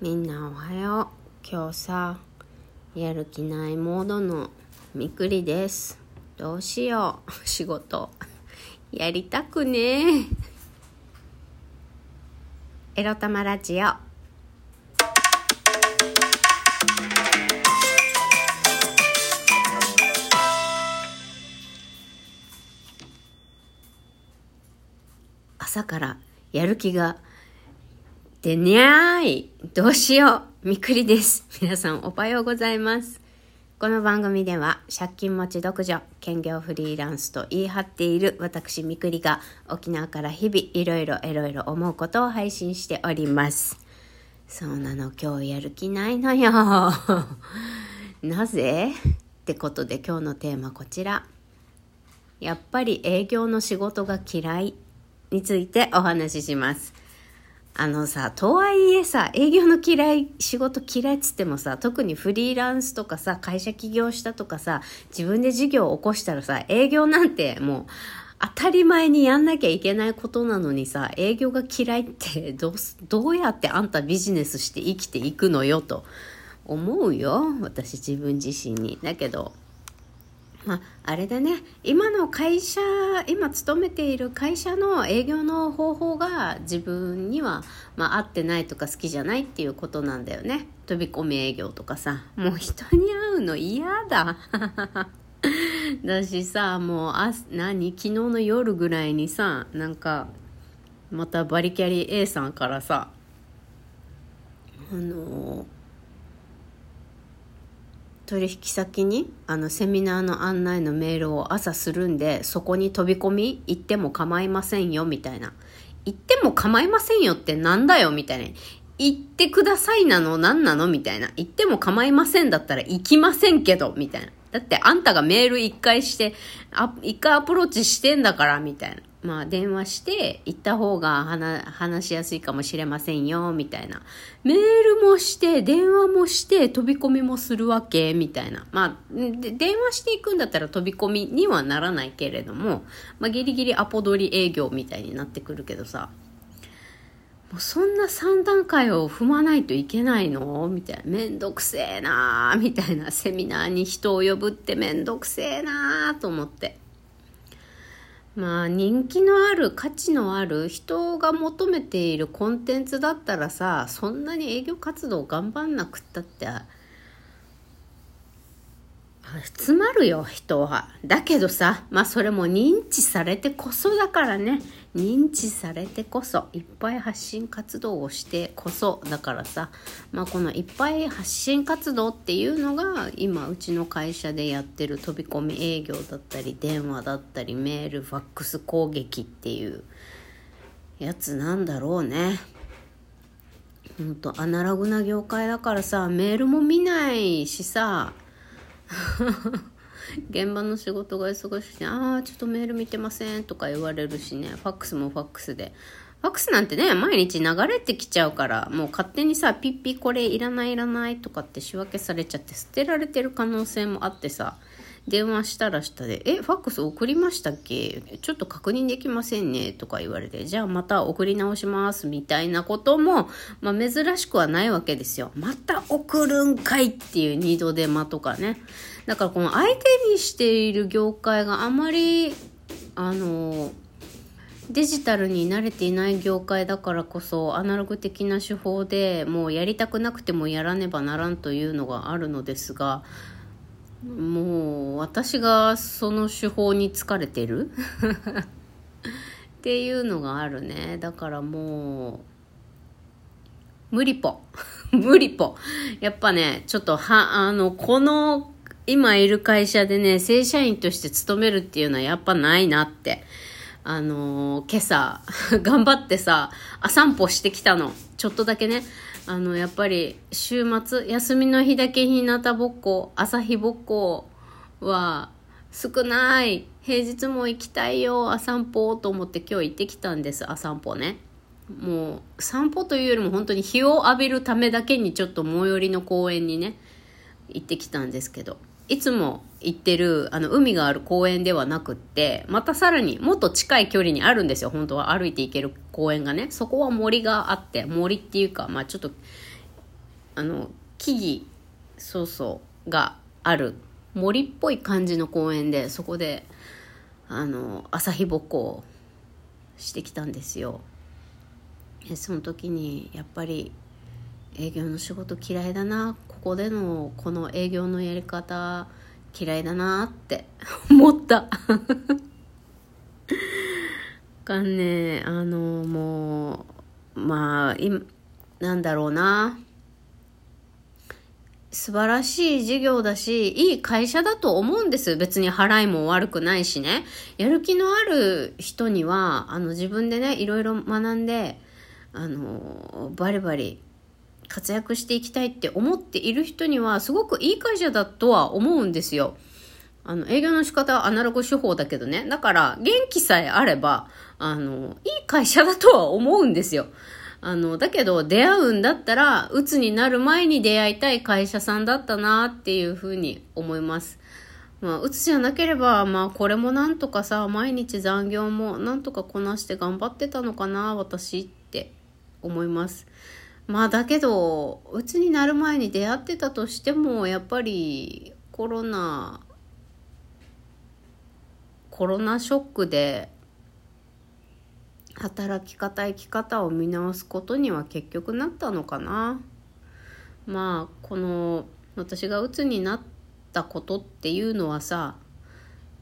みんなおはよう。今日さやる気ないモードのみくりです。どうしよう。仕事。やりたくねエロ玉ラジオ。朝からやる気が出にゃーいどうしようみくりです。皆さんおはようございます。この番組では借金持ち独女、兼業フリーランスと言い張っている私みくりが沖縄から日々いろいろいろいろ思うことを配信しております。そうなの、今日やる気ないのよ。なぜ？ってことで今日のテーマこちら。やっぱり営業の仕事が嫌いについてお話しします。あのさ、とはいえさ、営業の嫌い、仕事嫌いっつってもさ、特にフリーランスとかさ、会社起業したとかさ、自分で事業を起こしたらさ、営業なんてもう、当たり前にやんなきゃいけないことなのにさ、営業が嫌いってどう、どうやってあんたビジネスして生きていくのよと思うよ。私自分自身に。だけど、まあ、あれだね。今の会社今勤めている会社の営業の方法が自分には、まあ、合ってないとか好きじゃないっていうことなんだよね。飛び込み営業とかさ。もう人に会うの嫌だ。だしさもうあ何？昨日の夜ぐらいにさなんかまたバリキャリ A さんからさあの取引先にあのセミナーの案内のメールを朝するんでそこに飛び込み行っても構いませんよみたいな。行っても構いませんよってなんだよみたいな。行ってくださいなの何なのみたいな。行っても構いませんだったら行きませんけどみたいな。だってあんたがメール一回してあ一回アプローチしてんだからみたいな。まあ電話して行った方が話しやすいかもしれませんよみたいなメールもして電話もして飛び込みもするわけみたいなまあで電話していくんだったら飛び込みにはならないけれども、まあ、ギリギリアポ取り営業みたいになってくるけどさもうそんな3段階を踏まないといけないの？みたいな。めんどくせえなーみたいな。セミナーに人を呼ぶってめんどくせえなーと思って。まあ人気のある価値のある人が求めているコンテンツだったらさそんなに営業活動頑張んなくったって集まるよ人は。だけどさまあそれも認知されてこそだからね。認知されてこそいっぱい発信活動をしてこそだからさ。まあこのいっぱい発信活動っていうのが今うちの会社でやってる飛び込み営業だったり電話だったりメールファックス攻撃っていうやつなんだろうね。ほんとアナログな業界だからさメールも見ないしさ 現場の仕事が忙しくて「ああちょっとメール見てません」とか言われるしね。ファックスもファックスで。ファックスなんてね毎日流れてきちゃうからもう勝手にさピッピこれいらないいらないとかって仕分けされちゃって捨てられてる可能性もあってさ。電話したらしたで「えファックス送りましたっけ？ちょっと確認できませんね」とか言われて「じゃあまた送り直します」みたいなことも、まあ、珍しくはないわけですよ。また送るんかいっていう二度手間とかね。だからこの相手にしている業界があまりあのデジタルに慣れていない業界だからこそアナログ的な手法でもうやりたくなくてもやらねばならんというのがあるのですがもう私がその手法に疲れてる？っていうのがあるね。だからもう無理ぽ。無理ぽ。やっぱねちょっとはあのこの今いる会社でね正社員として勤めるっていうのはやっぱないなって。あの今朝 頑張ってさあ散歩してきたの。ちょっとだけね。あのやっぱり週末休みの日だけ日向ぼっこ朝日ぼっこは少ない。平日も行きたいよあ散歩と思って今日行ってきたんですあ散歩ね。もう散歩というよりも本当に日を浴びるためだけにちょっと最寄りの公園にね行ってきたんですけど。いつも行ってるあの海がある公園ではなくってまたさらにもっと近い距離にあるんですよ。本当は歩いて行ける公園がね。そこは森があって森っていうかまあちょっとあの木々そうそうがある森っぽい感じの公園でそこであの朝日ぼっこをしてきたんですよ。その時にやっぱり営業の仕事嫌いだなここでのこの営業のやり方嫌いだなって 思ったがねあのもうまあ今なんだろうな素晴らしい事業だし、いい会社だと思うんです。別に払いも悪くないしね。やる気のある人には、あの自分でね、いろいろ学んで、あの、バリバリ活躍していきたいって思っている人には、すごくいい会社だとは思うんですよ。あの、営業の仕方はアナログ手法だけどね。だから、元気さえあれば、あの、いい会社だとは思うんですよ。あの、だけど出会うんだったら、鬱になる前に出会いたい会社さんだったなっていうふうに思います。まあ、鬱じゃなければ、まあ、これもなんとかさ、毎日残業もなんとかこなして頑張ってたのかな、私って思います。まあ、だけど、鬱になる前に出会ってたとしても、やっぱりコロナ、コロナショックで働き方生き方を見直すことには結局なったのかな。まあこの私が鬱になったことっていうのはさ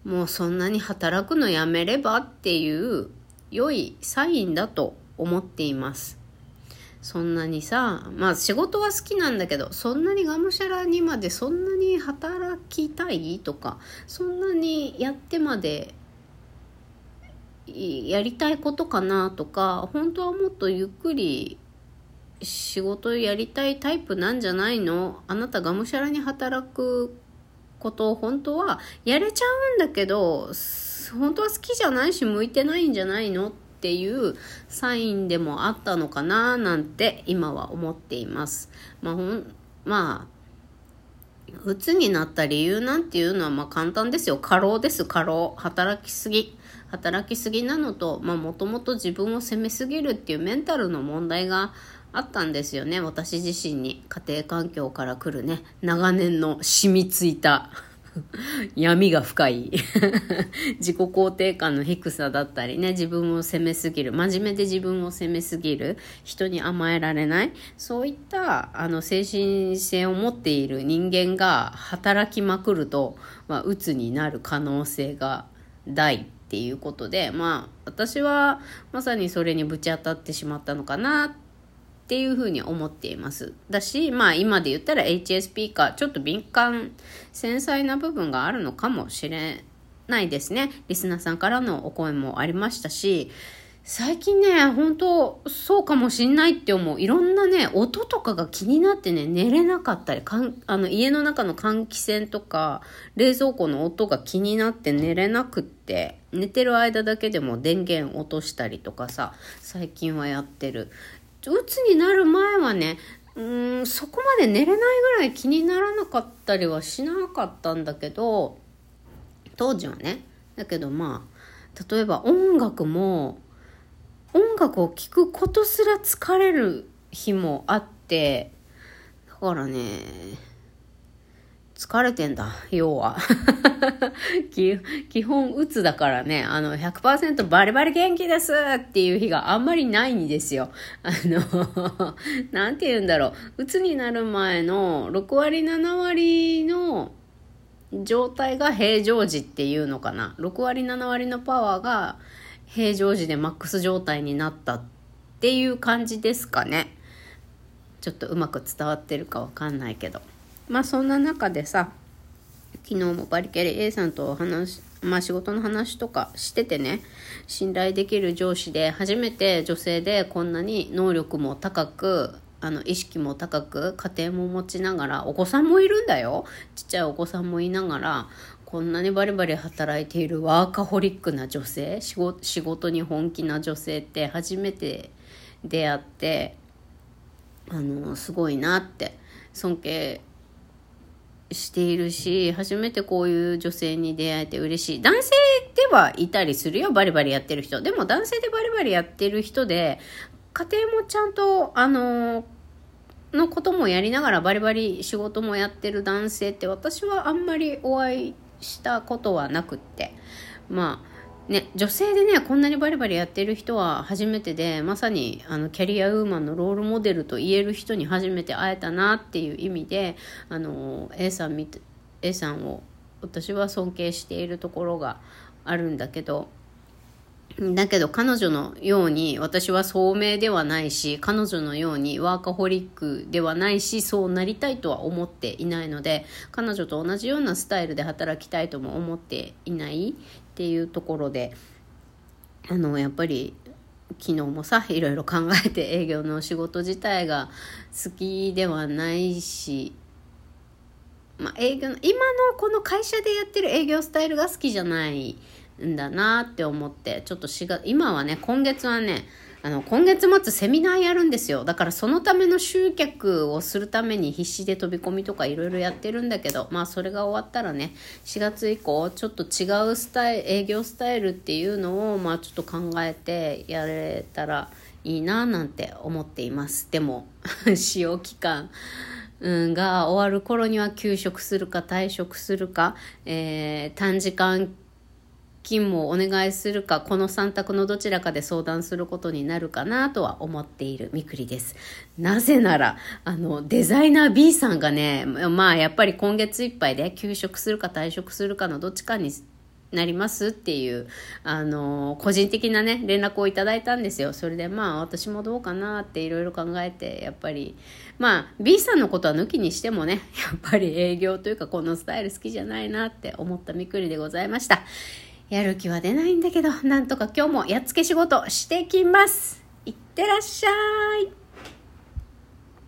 もうそんなに働くのやめればっていう良いサインだと思っています。そんなにさまあ仕事は好きなんだけどそんなにがむしゃらにまでそんなに働きたいとかそんなにやってまでやりたいことかなとか本当はもっとゆっくり仕事やりたいタイプなんじゃないの？あなたがむしゃらに働くことを本当はやれちゃうんだけど本当は好きじゃないし向いてないんじゃないの？っていうサインでもあったのかななんて今は思っています。まあ、ほんまあ鬱になった理由なんていうのはまあ簡単ですよ。過労です、過労。働きすぎ。働きすぎなのと、まあもともと自分を責めすぎるっていうメンタルの問題があったんですよね。私自身に。家庭環境から来るね、長年の染みついた闇が深い。自己肯定感の低さだったりね、自分を責めすぎる、真面目で自分を責めすぎる、人に甘えられない、そういったあの精神性を持っている人間が働きまくると、まあ、鬱になる可能性が大っていうことで、まあ、私はまさにそれにぶち当たってしまったのかなってっていうふうに思っています。だし、まあ今で言ったら HSP か、ちょっと敏感、繊細な部分があるのかもしれないですね。リスナーさんからのお声もありましたし、最近ね、本当そうかもしんないって思う。いろんなね、音とかが気になってね、寝れなかったり、かんあの家の中の換気扇とか、冷蔵庫の音が気になって寝れなくって、寝てる間だけでも電源落としたりとかさ、最近はやってる。うつになる前はね、うん、そこまで寝れないぐらい気にならなかったりはしなかったんだけど、当時はね。だけどまあ、例えば音楽も、音楽を聴くことすら疲れる日もあって、だからね、疲れてんだ、要は。基本、うつだからね、あの、100%バリバリ元気ですっていう日があんまりないんですよ。あの、なんて言うんだろう。うつになる前の6割、7割の状態が平常時っていうのかな。6割、7割のパワーが平常時でマックス状態になったっていう感じですかね。ちょっとうまく伝わってるかわかんないけど。まあそんな中でさ昨日もバリキャリ A さんと話まあ仕事の話とかしててね信頼できる上司で初めて女性でこんなに能力も高くあの意識も高く家庭も持ちながらお子さんもいるんだよ。ちっちゃいお子さんもいながらこんなにバリバリ働いているワーカホリックな女性仕事仕事に本気な女性って初めて出会ってあのすごいなって尊敬しているし、初めてこういう女性に出会えて嬉しい。男性ではいたりするよ、バリバリやってる人。でも男性でバリバリやってる人で、家庭もちゃんと、あの、のこともやりながらバリバリ仕事もやってる男性って私はあんまりお会いしたことはなくってまあね、女性でねこんなにバリバリやってる人は初めてでまさにあのキャリアウーマンのロールモデルと言える人に初めて会えたなっていう意味であの A さん A さんを私は尊敬しているところがあるんだけどだけど彼女のように私は聡明ではないし彼女のようにワーカホリックではないしそうなりたいとは思っていないので彼女と同じようなスタイルで働きたいとも思っていない。っていうところであのやっぱり昨日もさいろいろ考えて営業の仕事自体が好きではないしまあ、営業の今のこの会社でやってる営業スタイルが好きじゃないんだなって思ってちょっと4月今はね今月はねあの今月末セミナーやるんですよ。だからそのための集客をするために必死で飛び込みとかいろいろやってるんだけどまあそれが終わったらね4月以降ちょっと違うスタイル営業スタイルっていうのをまあちょっと考えてやれたらいいななんて思っています。でも 使用期間うん、が終わる頃には休職するか退職するか、えー、短時間勤務をお願いするかこの3択のどちらかで相談することになるかなとは思っているみくりですなぜならあのデザイナー B さんがねまあやっぱり今月いっぱいで休職するか退職するかのどっちかになりますっていう、あの個人的なね、連絡をいただいたんですよ。それでまあ私もどうかなっていろいろ考えて、やっぱり、まあ B さんのことは抜きにしてもね、やっぱり営業というかこのスタイル好きじゃないなって思ったみくりでございました。やる気は出ないんだけど、なんとか今日もやっつけ仕事してきます。いってらっしゃい。